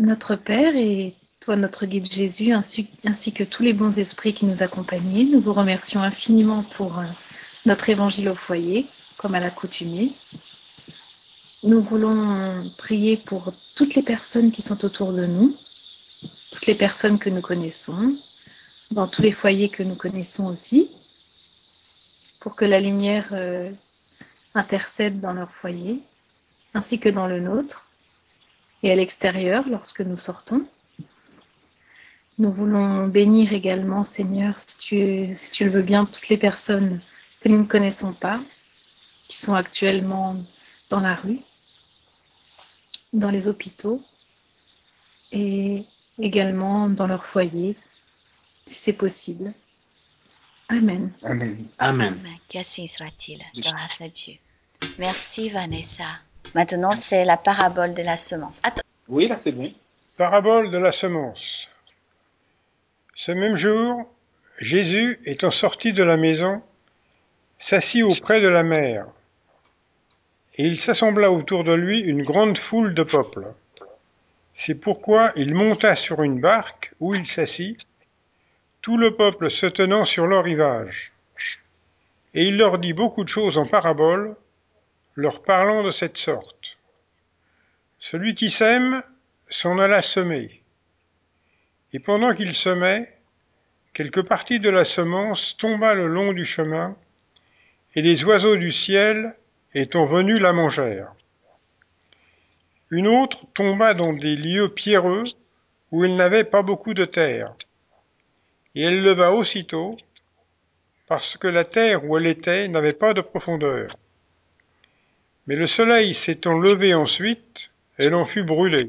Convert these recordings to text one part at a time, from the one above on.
Notre Père et toi, notre guide Jésus, ainsi, que tous les bons esprits qui nous accompagnaient, nous vous remercions infiniment pour euh, notre évangile au foyer, comme à l'accoutumée. Nous voulons prier pour toutes les personnes qui sont autour de nous, toutes les personnes que nous connaissons, dans tous les foyers que nous connaissons aussi, pour que la lumière euh, intercède dans leur foyer, ainsi que dans le nôtre, et à l'extérieur lorsque nous sortons. Nous voulons bénir également, Seigneur, si tu, si tu le veux bien, toutes les personnes que nous ne connaissons pas, qui sont actuellement dans la rue, dans les hôpitaux et également dans leur foyer, si c'est possible. Amen. Amen. Amen. Amen. Qu'ainsi soit-il. Grâce à Dieu. Merci Vanessa. Maintenant, c'est la parabole de la semence. Attends. Oui, là c'est bon. Parabole de la semence. Ce même jour, Jésus, étant sorti de la maison, s'assit auprès de la mer, et il s'assembla autour de lui une grande foule de peuple. C'est pourquoi il monta sur une barque où il s'assit, tout le peuple se tenant sur le rivage. Et il leur dit beaucoup de choses en parabole, leur parlant de cette sorte. Celui qui sème s'en alla semer. Et pendant qu'il semait, quelque partie de la semence tomba le long du chemin, et les oiseaux du ciel, étant venus, la mangèrent. Une autre tomba dans des lieux pierreux où il n'avait pas beaucoup de terre, et elle leva aussitôt, parce que la terre où elle était n'avait pas de profondeur. Mais le soleil s'étant levé ensuite, elle en fut brûlée.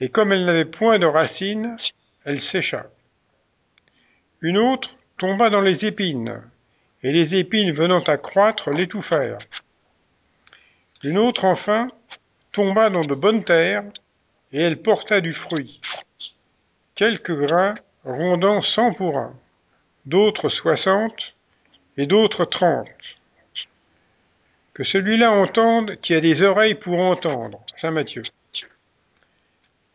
Et comme elle n'avait point de racines, elle sécha. Une autre tomba dans les épines, et les épines venant à croître l'étouffèrent. Une autre enfin tomba dans de bonnes terres, et elle porta du fruit. Quelques grains rondant cent pour un, d'autres soixante, et d'autres trente. Que celui-là entende qui a des oreilles pour entendre. Saint Matthieu.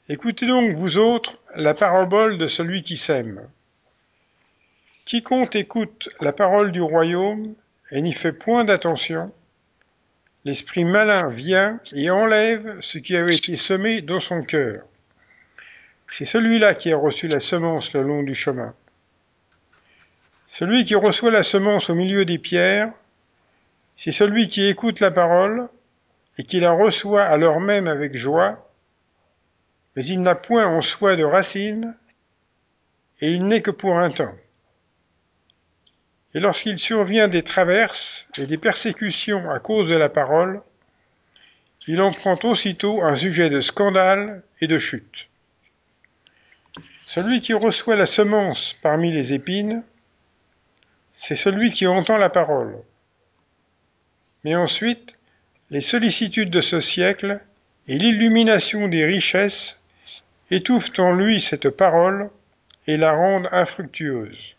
Écoutez donc, vous autres, la parabole de celui qui sème. Quiconque écoute la parole du royaume et n'y fait point d'attention, l'esprit malin vient et enlève ce qui avait été semé dans son cœur. C'est celui-là qui a reçu la semence le long du chemin. Celui qui reçoit la semence au milieu des pierres, c'est celui qui écoute la parole et qui la reçoit alors même avec joie, mais il n'a point en soi de racine, et il n'est que pour un temps. Et lorsqu'il survient des traverses et des persécutions à cause de la parole, il en prend aussitôt un sujet de scandale et de chute. Celui qui reçoit la semence parmi les épines, c'est celui qui entend la parole. Mais ensuite, les sollicitudes de ce siècle et l'illumination des richesses étouffent en lui cette parole et la rendent infructueuse.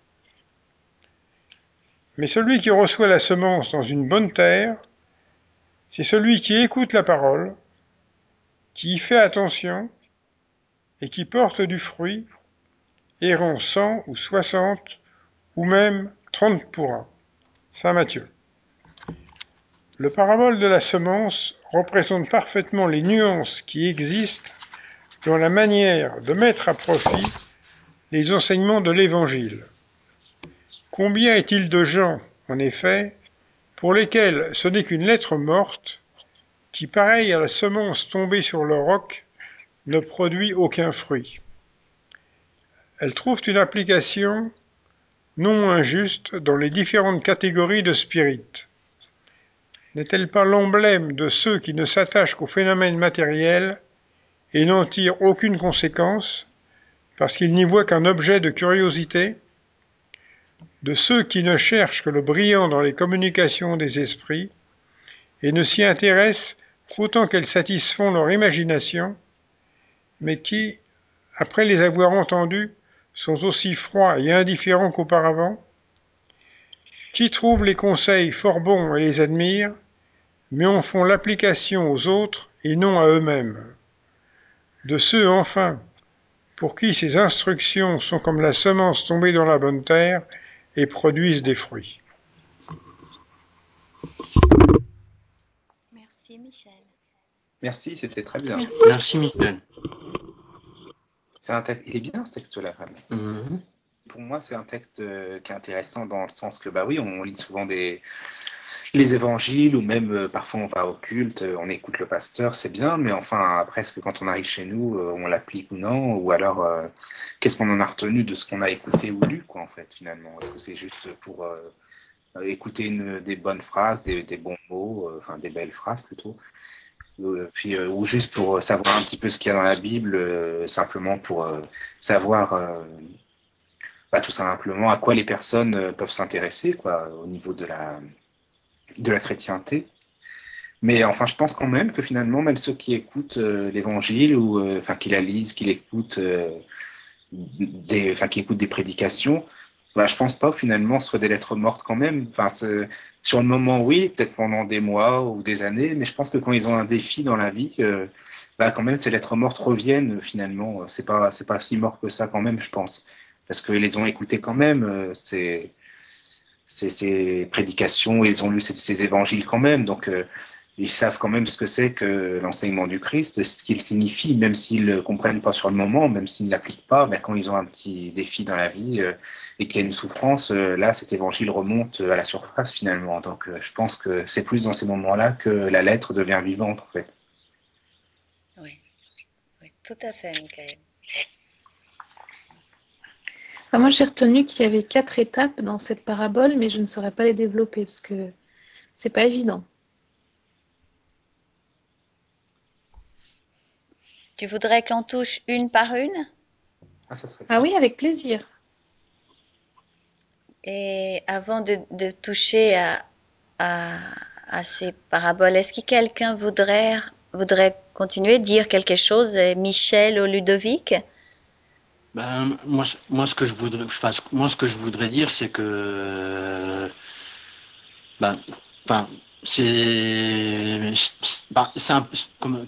Mais celui qui reçoit la semence dans une bonne terre, c'est celui qui écoute la parole, qui y fait attention et qui porte du fruit, errant cent ou soixante ou même trente pour un. Saint Matthieu. Le parabole de la semence représente parfaitement les nuances qui existent dans la manière de mettre à profit les enseignements de l'Évangile. Combien est-il de gens, en effet, pour lesquels ce n'est qu'une lettre morte, qui, pareille à la semence tombée sur le roc, ne produit aucun fruit? Elle trouve une application non injuste dans les différentes catégories de spirites n'est-elle pas l'emblème de ceux qui ne s'attachent qu'aux phénomènes matériels et n'en tirent aucune conséquence, parce qu'ils n'y voient qu'un objet de curiosité, de ceux qui ne cherchent que le brillant dans les communications des esprits, et ne s'y intéressent qu'autant qu'elles satisfont leur imagination, mais qui, après les avoir entendus, sont aussi froids et indifférents qu'auparavant, qui trouvent les conseils fort bons et les admirent, mais en font l'application aux autres et non à eux-mêmes. de ceux enfin pour qui ces instructions sont comme la semence tombée dans la bonne terre et produisent des fruits. Merci Michel. Merci, c'était très bien. Merci. Merci, Michel. Un Il est bien ce texte-là, vraiment. Pour moi, c'est un texte euh, qui est intéressant dans le sens que, bah oui, on lit souvent des les évangiles ou même euh, parfois on va au culte, euh, on écoute le pasteur, c'est bien, mais enfin après, est-ce que quand on arrive chez nous, on l'applique ou non? Ou alors, qu'est-ce qu'on en a retenu de ce qu'on a écouté ou lu, quoi, en fait, finalement? Est-ce que c'est juste pour écouter des bonnes phrases, des, des bons mots, enfin des belles phrases plutôt? Puis, ou juste pour savoir un petit peu ce qu'il y a dans la Bible, simplement pour savoir bah, tout simplement à quoi les personnes euh, peuvent s'intéresser quoi au niveau de la de la chrétienté. Mais enfin, je pense quand même que finalement, même ceux qui écoutent euh, l'Évangile ou euh, enfin qui la lisent, qui l'écoutent, euh, des, enfin qui écoutent des prédications, bah, je pense pas que finalement ce soit des lettres mortes quand même. Enfin, sur le moment, oui, peut-être pendant des mois ou des années, mais je pense que quand ils ont un défi dans la vie, bah, quand même ces lettres mortes reviennent finalement. C'est pas c'est pas si mort que ça quand même, je pense, parce qu'ils les ont écoutées quand même. euh, c'est ces, ces prédications, ils ont lu ces, ces évangiles quand même, donc euh, ils savent quand même ce que c'est que l'enseignement du Christ, ce qu'il signifie, même s'ils ne comprennent pas sur le moment, même s'ils ne l'appliquent pas, ben, quand ils ont un petit défi dans la vie euh, et qu'il y a une souffrance, là, cet évangile remonte à la surface finalement. Donc je pense que c'est plus dans ces moments-là que la lettre devient vivante en fait. Oui tout à fait, Michael. Enfin, moi, j'ai retenu qu'il y avait quatre étapes dans cette parabole, mais je ne saurais pas les développer parce que c'est pas évident. Tu voudrais qu'on touche une par une? Ah, ça serait Ah oui, avec plaisir. Et avant de, de toucher à, à, à ces paraboles, est-ce que quelqu'un voudrait, voudrait continuer, dire quelque chose, euh, Michel ou Ludovic? Ben, moi, moi, ce que je voudrais, enfin, moi, ce que je voudrais dire, c'est que, ben, enfin, c'est, ben, comme,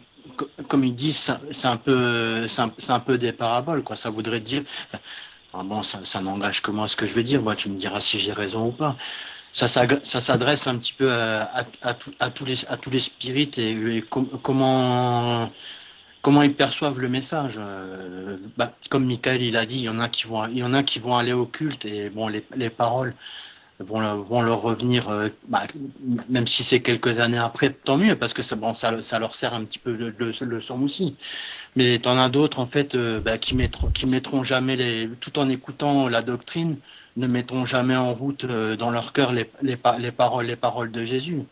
comme ils disent, c'est un peu, c'est un, un peu des paraboles, quoi. Ça voudrait dire, enfin, bon, ça, ça n'engage que moi ce que je vais dire. Moi, tu me diras si j'ai raison ou pas. Ça, s'ag- ça s'adresse un petit peu à, à, à, tout- à tous les, à tous les spirites et, et com- comment comment ils perçoivent le message. Euh, bah, comme Michael il a dit, il y en a qui vont, aller au culte et bon, les, les paroles vont, leur- revenir, euh, bah, même si c'est quelques années après, tant mieux parce que ça, leur sert un petit peu de, de leçon aussi. Mais t'en as d'autres en fait euh, bah, qui mettront, mettront jamais les, tout en écoutant la doctrine, ne mettront jamais en route dans leur cœur les paroles, les paroles de Jésus.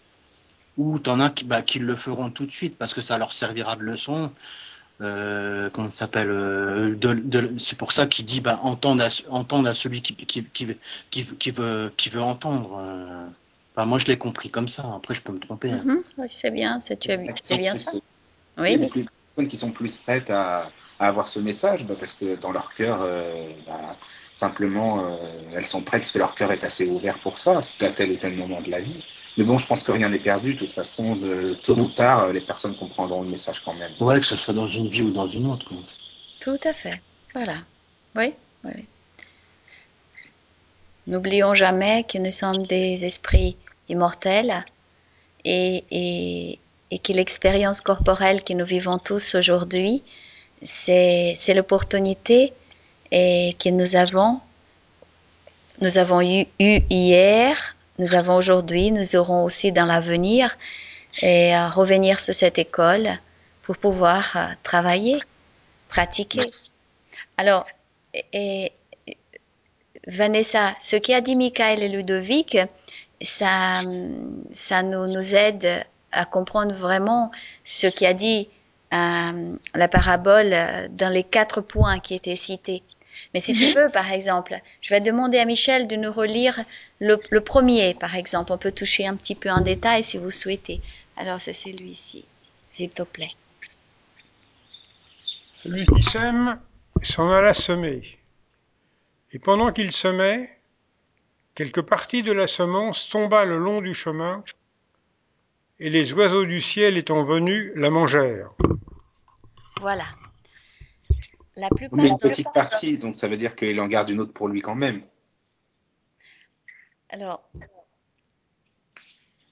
Ou t'en as qui, bah, qui le feront tout de suite parce que ça leur servira de leçon euh, comment ça s'appelle euh, de, de, c'est pour ça qu'il dit bah, entendre, à, entendre à celui qui, qui, qui, qui, qui veut, qui veut entendre. Euh. Moi, je l'ai compris comme ça. Après, je peux me tromper. hein. Mhm, Oui, c'est bien, c'est tu as c'est bien plus, ça. euh, Oui, les mais- plus- personnes qui sont plus prêtes à, à avoir ce message, bah, parce que dans leur cœur, euh, bah, simplement, euh, elles sont prêtes parce que leur cœur est assez ouvert pour ça, à tel ou tel moment de la vie. Mais bon, je pense que rien n'est perdu. De toute façon, de, tôt ou tard, les personnes comprendront le message quand même. Ouais, que ce soit dans une vie ou dans une autre. quoi. tout à fait. Voilà. Oui, oui. N'oublions jamais que nous sommes des esprits immortels et, et, et que l'expérience corporelle que nous vivons tous aujourd'hui, c'est c'est l'opportunité et que nous avons, nous avons eu, eu hier, nous avons aujourd'hui, nous aurons aussi dans l'avenir et à revenir sur cette école pour pouvoir euh, travailler, pratiquer. Alors, et, Vanessa, ce qu'a dit Michael et Ludovic, ça, ça nous, nous aide à comprendre vraiment ce qu'a dit euh, la parabole dans les quatre points qui étaient cités. Mais si tu veux, par exemple, je vais demander à Michel de nous relire le, le premier, par exemple. On peut toucher un petit peu en détail si vous souhaitez. Alors, c'est celui-ci, s'il te plaît. Celui qui sème s'en alla semer. Et pendant qu'il semait, quelque partie de la semence tomba le long du chemin, et les oiseaux du ciel étant venus la mangèrent. Voilà. La plupart Mais une petite partie, donc ça veut dire qu'il en garde une autre pour lui quand même. Alors,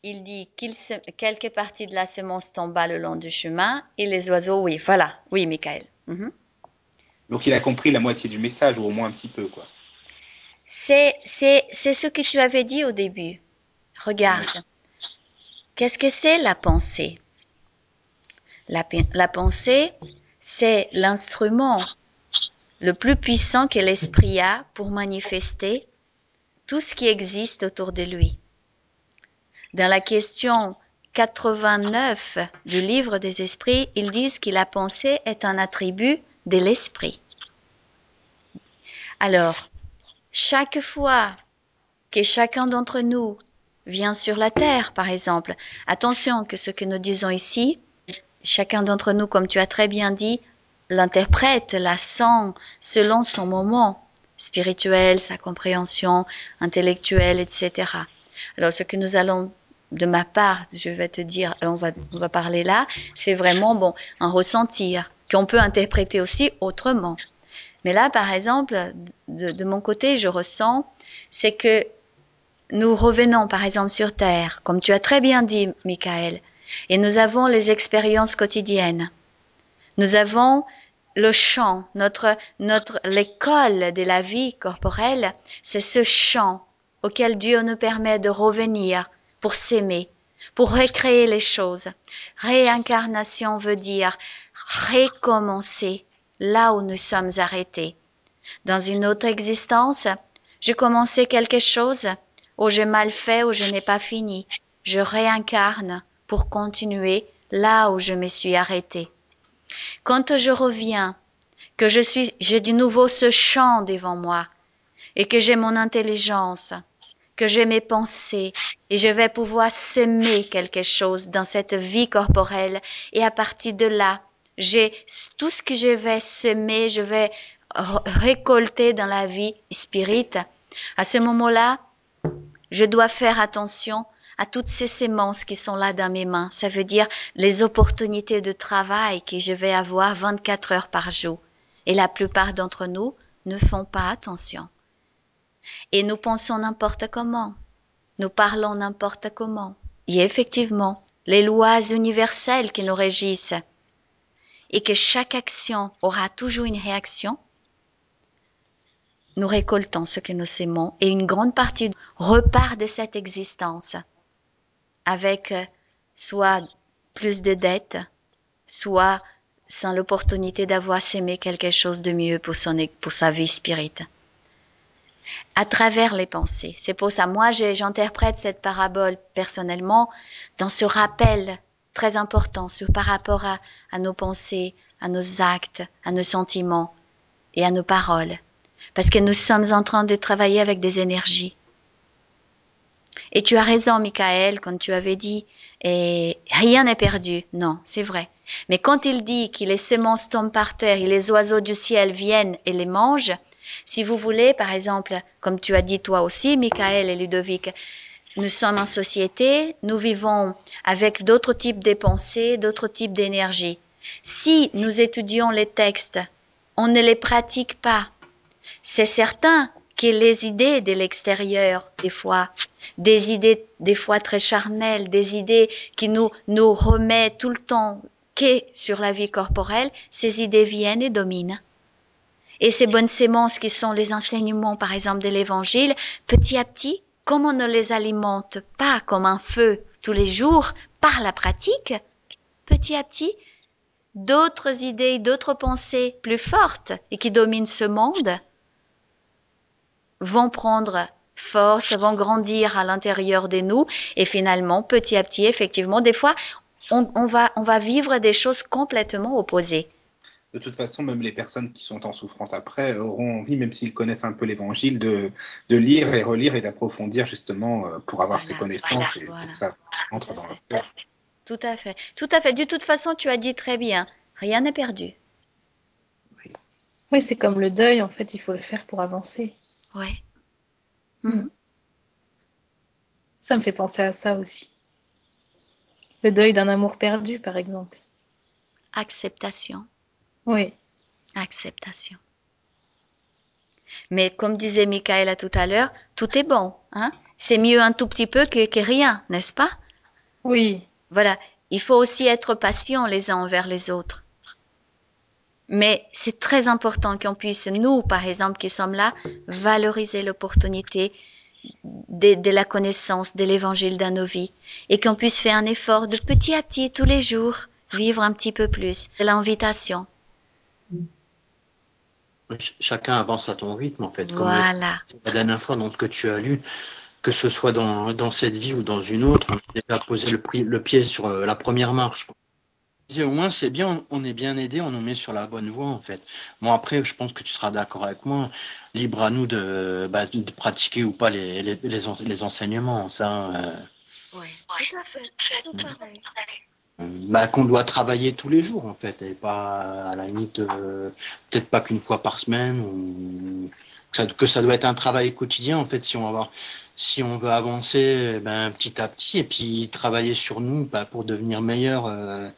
il dit qu'il se... quelques parties de la semence tombent le long du chemin et les oiseaux, oui, voilà, oui, Michael. Mhm. Donc il a compris la moitié du message, ou au moins un petit peu, quoi. C'est, c'est, c'est ce que tu avais dit au début. Regarde. Qu'est-ce que c'est la pensée? La, la pensée, c'est l'instrument le plus puissant que l'esprit a pour manifester tout ce qui existe autour de lui. Dans la question 89 du livre des esprits, ils disent que la pensée est un attribut de l'esprit. Alors, chaque fois que chacun d'entre nous vient sur la terre, par exemple, attention que ce que nous disons ici, chacun d'entre nous, comme tu as très bien dit, l'interprète, la sent selon son moment spirituel, sa compréhension intellectuelle, etc. Alors, ce que nous allons, de ma part, je vais te dire, on va, on va parler là, c'est vraiment, bon, un ressentir qu'on peut interpréter aussi autrement. Mais là, par exemple, de, de mon côté, je ressens, c'est que nous revenons, par exemple, sur Terre, comme tu as très bien dit, Michael, et nous avons les expériences quotidiennes. Nous avons le chant, notre, notre, l'école de la vie corporelle, c'est ce chant auquel Dieu nous permet de revenir pour s'aimer, pour recréer les choses. Réincarnation veut dire recommencer là où nous sommes arrêtés. Dans une autre existence, j'ai commencé quelque chose, ou j'ai mal fait, ou je n'ai pas fini. Je réincarne pour continuer là où je me suis arrêté. Quand je reviens, que je suis, j'ai de nouveau ce champ devant moi, et que j'ai mon intelligence, que j'ai mes pensées, et je vais pouvoir s'aimer quelque chose dans cette vie corporelle, et à partir de là, j'ai tout ce que je vais semer, je vais récolter dans la vie spirit. À ce moment-là, je dois faire attention à toutes ces sémences qui sont là dans mes mains. Ça veut dire les opportunités de travail que je vais avoir 24 heures par jour. Et la plupart d'entre nous ne font pas attention. Et nous pensons n'importe comment. Nous parlons n'importe comment. A effectivement les lois universelles qui nous régissent et que chaque action aura toujours une réaction. Nous récoltons ce que nous sémons et une grande partie repart de cette existence avec soit plus de dettes, soit sans l'opportunité d'avoir sémé quelque chose de mieux pour, son, pour sa vie spirite. À travers les pensées. C'est pour ça, moi, j'interprète cette parabole personnellement dans ce rappel très important sur, par rapport à nos pensées, à nos actes, à nos sentiments et à nos paroles. Parce que nous sommes en train de travailler avec des énergies. Et tu as raison, Michael, quand tu avais dit et rien n'est perdu. Non, c'est vrai. Mais quand il dit que les semences tombent par terre et les oiseaux du ciel viennent et les mangent, si vous voulez, par exemple, comme tu as dit toi aussi, Michael et Ludovic, nous sommes en société, nous vivons avec d'autres types de pensées, d'autres types d'énergie. Si nous étudions les textes, on ne les pratique pas. C'est certain que les idées de l'extérieur, des fois, des idées des fois très charnelles, des idées qui nous, nous remettent tout le temps que sur la vie corporelle, ces idées viennent et dominent. Et ces bonnes sémences qui sont les enseignements, par exemple, de l'évangile, petit à petit, comme on ne les alimente pas comme un feu tous les jours par la pratique, petit à petit, d'autres idées, d'autres pensées plus fortes et qui dominent ce monde vont prendre force, vont grandir à l'intérieur de nous et finalement, petit à petit, effectivement, des fois, on, on, va, on va vivre des choses complètement opposées. De toute façon, même les personnes qui sont en souffrance après auront envie, même s'ils connaissent un peu l'évangile, de, de lire et relire et d'approfondir justement pour avoir voilà, ces connaissances voilà, et voilà. que ça entre dans leur cœur. Tout à fait. Tout à fait. De toute façon, tu as dit très bien, rien n'est perdu. Oui, oui c'est comme le deuil, en fait, il faut le faire pour avancer. Oui. Mmh. Ça me fait penser à ça aussi. Le deuil d'un amour perdu, par exemple. Acceptation. Oui. Acceptation. Mais comme disait Michaela tout à l'heure, tout est bon. Hein? C'est mieux un tout petit peu que, que rien, n'est-ce pas? Oui. Voilà. Il faut aussi être patient les uns envers les autres. Mais c'est très important qu'on puisse, nous, par exemple, qui sommes là, valoriser l'opportunité de, de, la connaissance de l'évangile dans nos vies et qu'on puisse faire un effort de petit à petit, tous les jours, vivre un petit peu plus. C'est l'invitation. Chacun avance à ton rythme, en fait. Comme voilà. la dernière fois dans ce que tu as lu, que ce soit dans, dans cette vie ou dans une autre, on a déjà posé le, le pied sur euh, la première marche. Au moins, c'est bien, on est bien aidé, on nous met sur la bonne voie, en fait. Bon, après, je pense que tu seras d'accord avec moi. Libre à nous de, bah, de pratiquer ou pas les, les, les, les enseignements, ça. Euh... Oui, tout à fait. Tout pareil. Bah, qu'on doit travailler tous les jours, en fait, et pas à la limite, euh, peut-être pas qu'une fois par semaine, ou ça, que ça doit être un travail quotidien, en fait, si on va avoir si on veut avancer ben, petit à petit et puis travailler sur nous ben, pour devenir meilleur euh,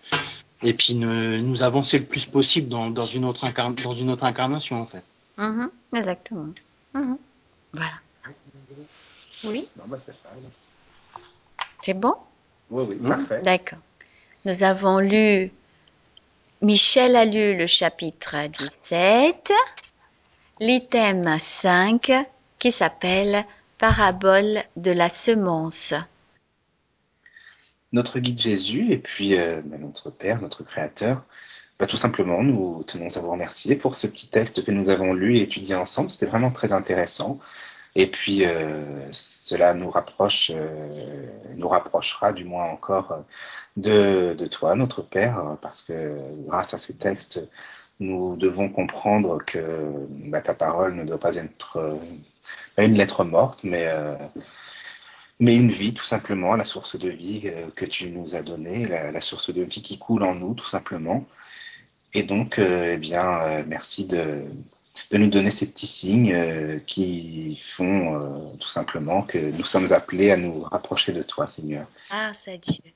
et puis ne, nous avancer le plus possible dans, dans, une, autre dans une autre incarnation en fait. Mm -hmm, exactement. Mm -hmm. Voilà. Oui. C'est bon? Oui, oui, parfait. D'accord. Nous avons lu, Michel a lu le chapitre 17, l'item 5 qui s'appelle Parabole de la semence. Notre guide Jésus et puis euh, notre Père, notre Créateur, bah, tout simplement, nous tenons à vous remercier pour ce petit texte que nous avons lu et étudié ensemble. C'était vraiment très intéressant. Et puis, euh, cela nous rapproche, euh, nous rapprochera du moins encore de, de, toi, notre Père, parce que grâce à ces textes, nous devons comprendre que bah, ta parole ne doit pas être pas une lettre morte, mais, euh, mais une vie, tout simplement, la source de vie euh, que tu nous as donnée, la, source de vie qui coule en nous, tout simplement. Et donc, euh, eh bien, merci de, de nous donner ces petits signes qui font tout simplement que nous sommes appelés à nous rapprocher de toi, Seigneur. Ah, c'est Dieu.